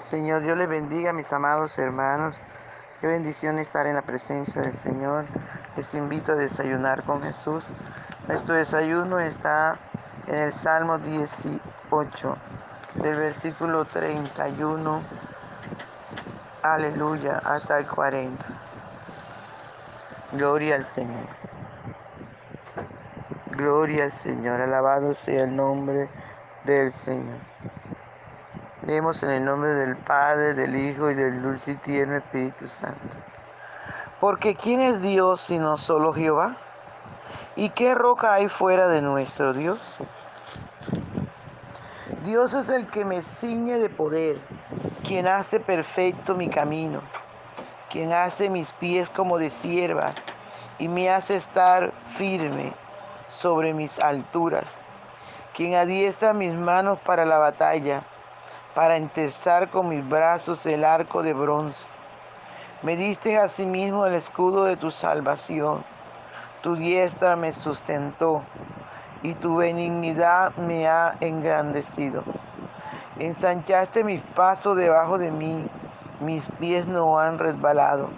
Señor. Dios les bendiga, mis amados hermanos. Qué bendición estar en la presencia del Señor. Les invito a desayunar con Jesús. Nuestro desayuno está en el Salmo 18, del versículo 31, aleluya, hasta el 40. Gloria al Señor. Gloria al Señor. Alabado sea el nombre del Señor. Leemos en el nombre del Padre, del Hijo y del dulce y tierno Espíritu Santo. Porque ¿quién es Dios sino solo Jehová? ¿Y qué roca hay fuera de nuestro Dios? Dios es el que me ciñe de poder, quien hace perfecto mi camino, quien hace mis pies como de siervas y me hace estar firme sobre mis alturas, quien adiestra mis manos para la batalla, para entesar con mis brazos el arco de bronce. Me diste asimismo el escudo de tu salvación, tu diestra me sustentó y tu benignidad me ha engrandecido. Ensanchaste mis pasos debajo de mí, mis pies no han resbalado.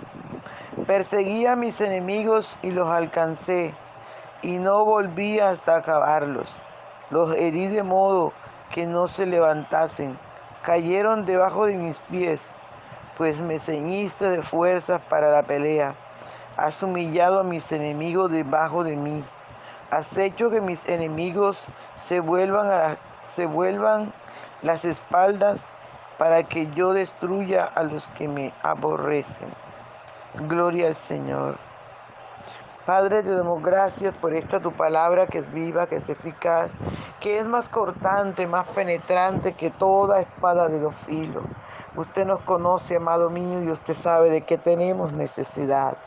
Perseguí a mis enemigos y los alcancé y no volví hasta acabarlos. Los herí de modo que no se levantasen. Cayeron debajo de mis pies, pues me ceñiste de fuerzas para la pelea. Has humillado a mis enemigos debajo de mí. Has hecho que mis enemigos se vuelvan, se vuelvan las espaldas para que yo destruya a los que me aborrecen. Gloria al Señor. Padre, te damos gracias por esta tu palabra que es viva, que es eficaz, que es más cortante, más penetrante que toda espada de dos filos. Usted nos conoce, amado mío, y usted sabe de qué tenemos necesidad.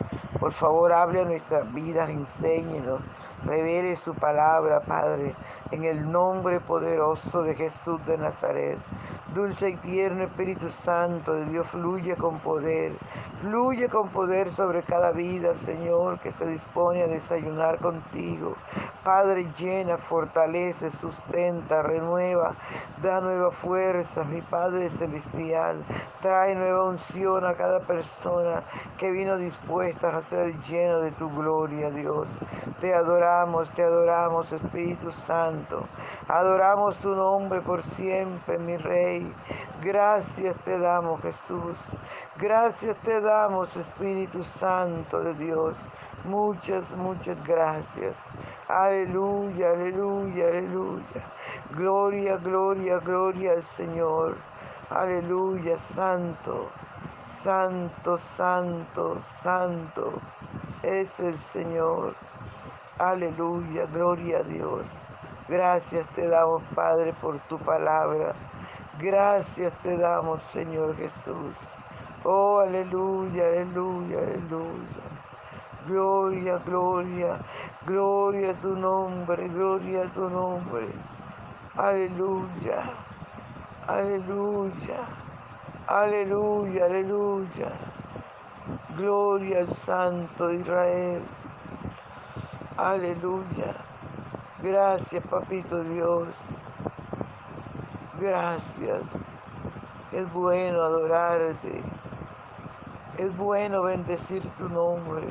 Por favor, hable a nuestras vidas, enséñenos, revele su palabra, Padre, en el nombre poderoso de Jesús de Nazaret. Dulce y tierno Espíritu Santo de Dios, fluye con poder, fluye con poder sobre cada vida, Señor, que se dispone a desayunar contigo. Padre, llena, fortalece, sustenta, renueva, da nueva fuerza, mi Padre Celestial. Trae nueva unción a cada persona que vino dispuesta a ser lleno de tu gloria, Dios. Te adoramos, te adoramos, Espíritu Santo. Adoramos tu nombre por siempre, mi Rey. Gracias te damos, Jesús. Gracias te damos, Espíritu Santo de Dios. Muchas, muchas gracias. Aleluya, aleluya, aleluya. Gloria, gloria, gloria al Señor. Aleluya, santo, santo, santo, santo es el Señor. Aleluya, gloria a Dios. Gracias te damos, Padre, por tu palabra. Gracias te damos, Señor Jesús. Oh, aleluya, aleluya, aleluya. Gloria, gloria, gloria a tu nombre, gloria a tu nombre. Aleluya, aleluya, aleluya, aleluya. Gloria al Santo Israel. Aleluya. Gracias, Papito Dios. Gracias. Es bueno adorarte. Es bueno bendecir tu nombre.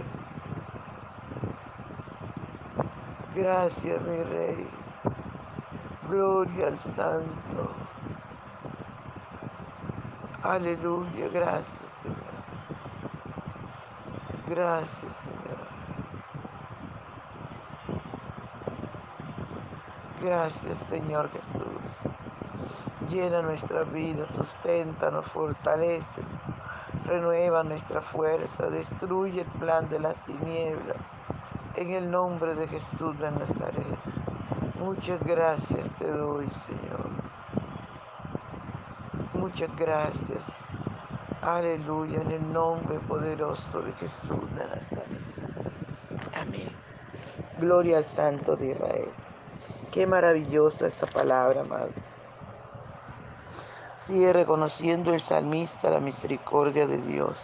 Gracias, mi Rey. Gloria al Santo. Aleluya. Gracias, Señor. Gracias, Señor. Gracias, Señor Jesús. Llena nuestra vida, susténtanos, fortalece, renueva nuestra fuerza, destruye el plan de las tinieblas. En el nombre de Jesús de Nazaret. Muchas gracias te doy, Señor. Muchas gracias. Aleluya, en el nombre poderoso de Jesús de Nazaret. Amén. Gloria al Santo de Israel. Qué maravillosa esta palabra, amado. Sigue reconociendo el salmista la misericordia de Dios.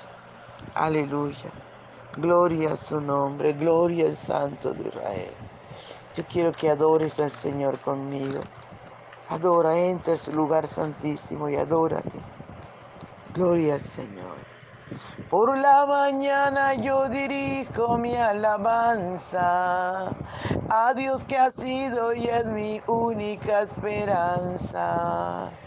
Aleluya. Gloria a su nombre, gloria al Santo de Israel. Yo quiero que adores al Señor conmigo. Adora, entra a su lugar santísimo y adórate. Gloria al Señor. Por la mañana yo dirijo mi alabanza a Dios que ha sido y es mi única esperanza.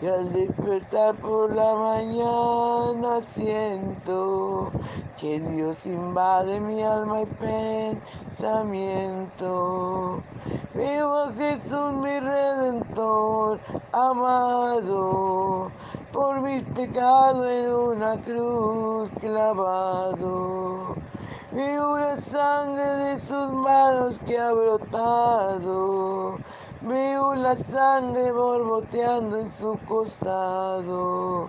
Y al despertar por la mañana siento que Dios invade mi alma y pensamiento. Vivo a Jesús mi redentor amado, por mis pecados en una cruz clavado. Vivo la sangre de sus manos que ha brotado. Veo la sangre borboteando en su costado.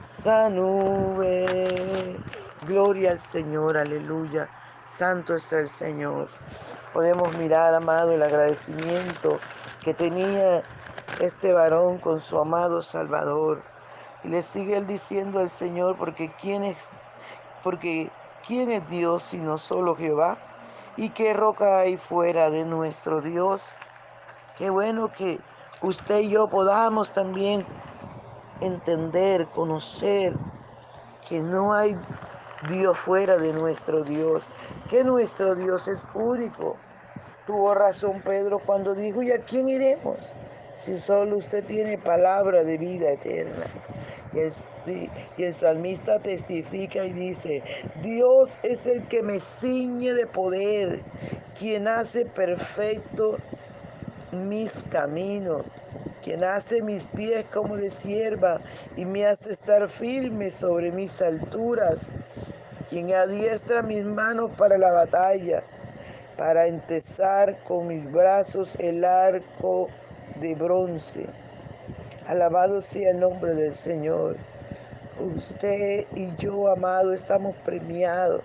nube. Gloria al Señor, aleluya. Santo es el Señor. Podemos mirar, amado, el agradecimiento que tenía este varón con su amado Salvador. Y le sigue él diciendo al Señor, porque quién es, porque quién es Dios sino solo Jehová, y qué roca hay fuera de nuestro Dios. Qué bueno que usted y yo podamos también entender, conocer que no hay Dios fuera de nuestro Dios, que nuestro Dios es único. Tuvo razón Pedro cuando dijo, ¿y a quién iremos? Si solo usted tiene palabra de vida eterna. Y el, salmista testifica y dice, Dios es el que me ciñe de poder, quien hace perfecto mis caminos, quien hace mis pies como de sierva y me hace estar firme sobre mis alturas, quien adiestra mis manos para la batalla, para entesar con mis brazos el arco de bronce. Alabado sea el nombre del Señor. Usted y yo, amado, estamos premiados.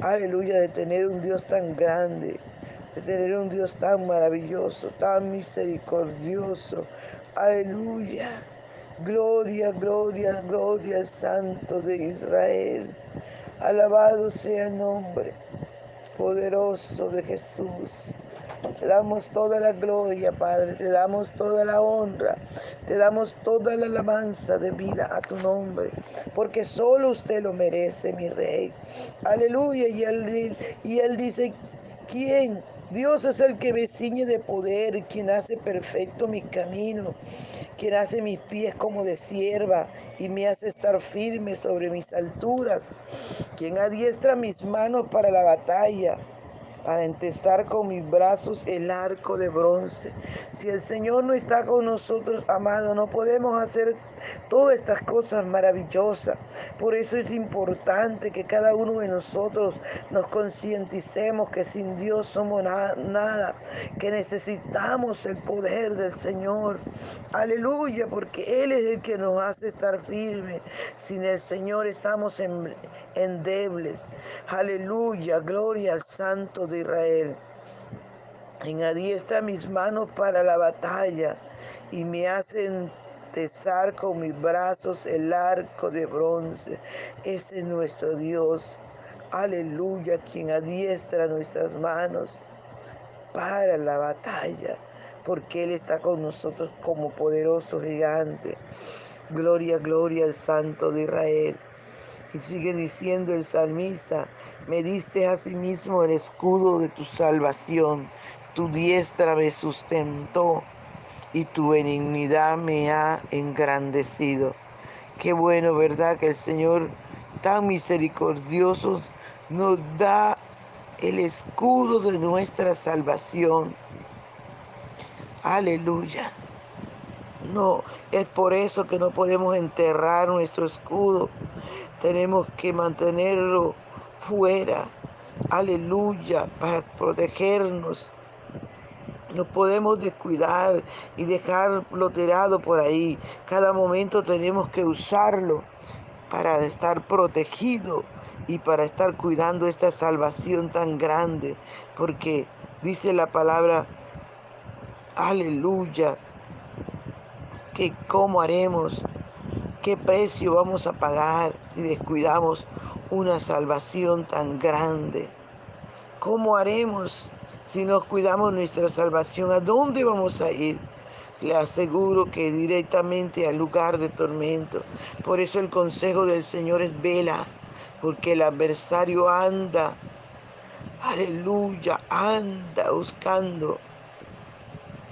Aleluya, de tener un Dios tan grande, de tener un Dios tan maravilloso, tan misericordioso. Aleluya. Gloria, gloria, gloria Santo de Israel. Alabado sea el nombre poderoso de Jesús. Te damos toda la gloria, Padre, te damos toda la honra, te damos toda la alabanza de vida a tu nombre, porque solo usted lo merece, mi Rey. Aleluya. Y él, y él dice, ¿quién? Dios es el que me ciñe de poder, quien hace perfecto mi camino, quien hace mis pies como de sierva y me hace estar firme sobre mis alturas, quien adiestra mis manos para la batalla para entesar con mis brazos el arco de bronce. Si el Señor no está con nosotros, amado, no podemos hacer todas estas cosas maravillosas. Por eso es importante que cada uno de nosotros nos concienticemos que sin Dios somos nada, que necesitamos el poder del Señor. Aleluya, porque Él es el que nos hace estar firmes. Sin el Señor estamos en, endebles. Aleluya, gloria al Santo de Israel. En adiestra mis manos para la batalla y me hacen tesar con mis brazos el arco de bronce. Ese es nuestro Dios. Aleluya, quien adiestra nuestras manos para la batalla, porque Él está con nosotros como poderoso gigante. Gloria, gloria al Santo de Israel. Y sigue diciendo el salmista, me diste a sí el escudo de tu salvación, tu diestra me sustentó y tu benignidad me ha engrandecido. Qué bueno, ¿verdad? Que el Señor tan misericordioso nos da el escudo de nuestra salvación. Aleluya. No, es por eso que no podemos enterrar nuestro escudo. Tenemos que mantenerlo fuera. Aleluya, para protegernos. No podemos descuidar y dejarlo tirado por ahí. Cada momento tenemos que usarlo para estar protegido y para estar cuidando esta salvación tan grande. Porque dice la palabra, aleluya, que cómo haremos, qué precio vamos a pagar si descuidamos una salvación tan grande. ¿Cómo haremos si nos cuidamos nuestra salvación? ¿A dónde vamos a ir? Le aseguro que directamente al lugar de tormento. Por eso el consejo del Señor es vela, porque el adversario anda, aleluya, anda buscando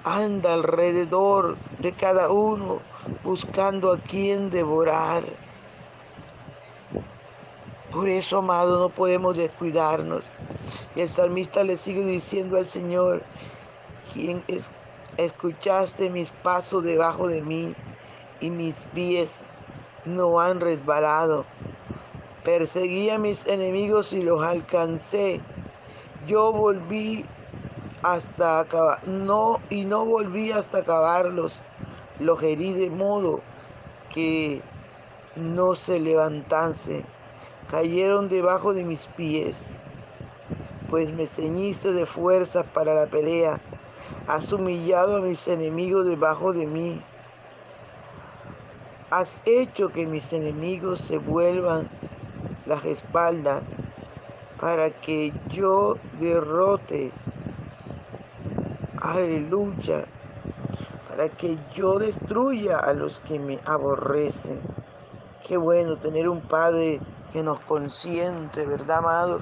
anda alrededor de cada uno buscando a quien devorar. Por eso, amado, no podemos descuidarnos. Y el salmista le sigue diciendo al Señor, quien es, escuchaste mis pasos debajo de mí y mis pies no han resbalado. Perseguí a mis enemigos y los alcancé. Yo volví hasta acabar, no, y no volví hasta acabarlos. Los herí de modo que no se levantase. Cayeron debajo de mis pies, pues me ceñiste de fuerza para la pelea. Has humillado a mis enemigos debajo de mí. Has hecho que mis enemigos se vuelvan las espaldas para que yo derrote aleluya, para que yo destruya a los que me aborrecen. Qué bueno tener un Padre que nos consiente, ¿verdad, amado?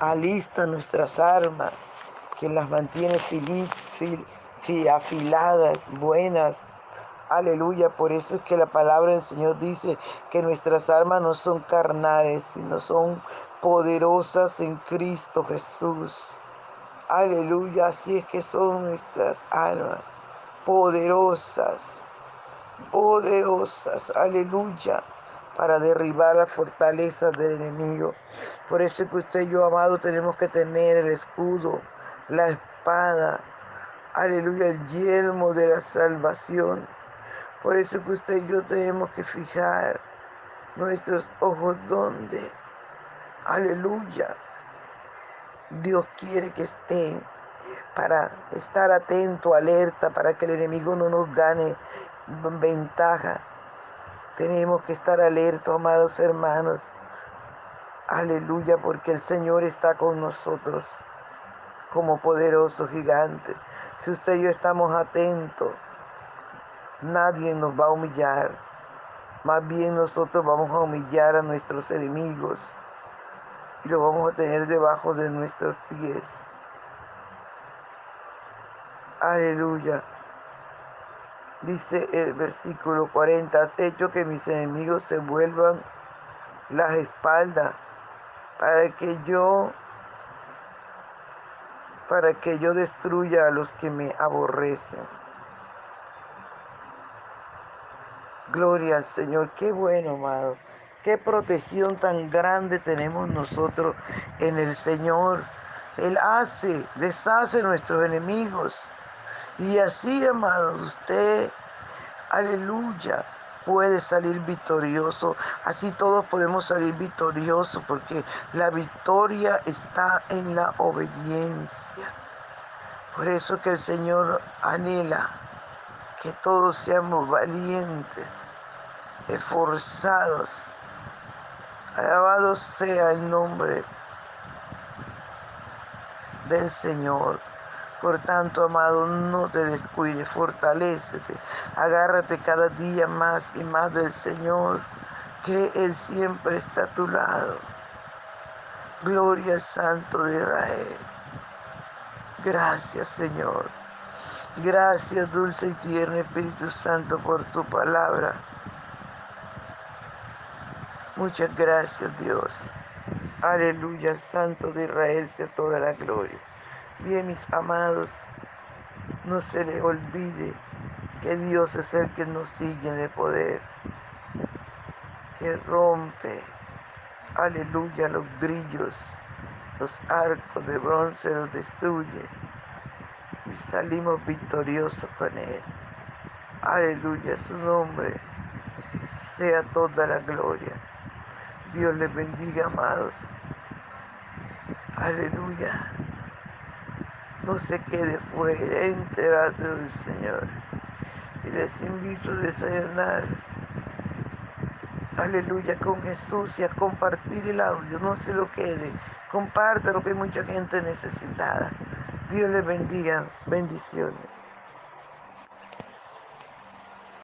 Alista nuestras armas, quien las mantiene afiladas, buenas. Aleluya, por eso es que la palabra del Señor dice que nuestras armas no son carnales, sino son poderosas en Cristo Jesús. Aleluya, así es que son nuestras almas poderosas, poderosas, aleluya, para derribar las fortalezas del enemigo. Por eso es que usted y yo, amado, tenemos que tener el escudo, la espada, aleluya, el yelmo de la salvación. Por eso es que usted y yo tenemos que fijar nuestros ojos donde, aleluya, Dios quiere que estén para estar atento, alerta, para que el enemigo no nos gane ventaja. Tenemos que estar alertos, amados hermanos. Aleluya, porque el Señor está con nosotros como poderoso gigante. Si usted y yo estamos atentos, nadie nos va a humillar. Más bien nosotros vamos a humillar a nuestros enemigos y lo vamos a tener debajo de nuestros pies. Aleluya. Dice el versículo 40, has hecho que mis enemigos se vuelvan las espaldas para que yo para que yo destruya a los que me aborrecen. Gloria al Señor, qué bueno, amado. Qué protección tan grande tenemos nosotros en el Señor. Él hace, deshace nuestros enemigos. Y así, amados, usted, aleluya, puede salir victorioso. Así todos podemos salir victoriosos porque la victoria está en la obediencia. Por eso que el Señor anhela que todos seamos valientes, esforzados. Alabado sea el nombre del Señor. Por tanto, amado, no te descuides, fortalécete, agárrate cada día más y más del Señor, que Él siempre está a tu lado. Gloria al Santo de Israel. Gracias, Señor. Gracias, dulce y tierno Espíritu Santo, por tu palabra. Muchas gracias, Dios. Aleluya, Santo de Israel sea toda la gloria. Bien, mis amados, no se les olvide que Dios es el que nos sigue de poder, que rompe, aleluya, los grillos, los arcos de bronce los destruye y salimos victoriosos con Él. Aleluya, su nombre sea toda la gloria. Dios les bendiga, amados. Aleluya. No se quede fuera, enterate del Señor. Y les invito a desayunar. Aleluya con Jesús y a compartir el audio. No se lo quede. Compártelo que hay mucha gente necesitada. Dios les bendiga. Bendiciones.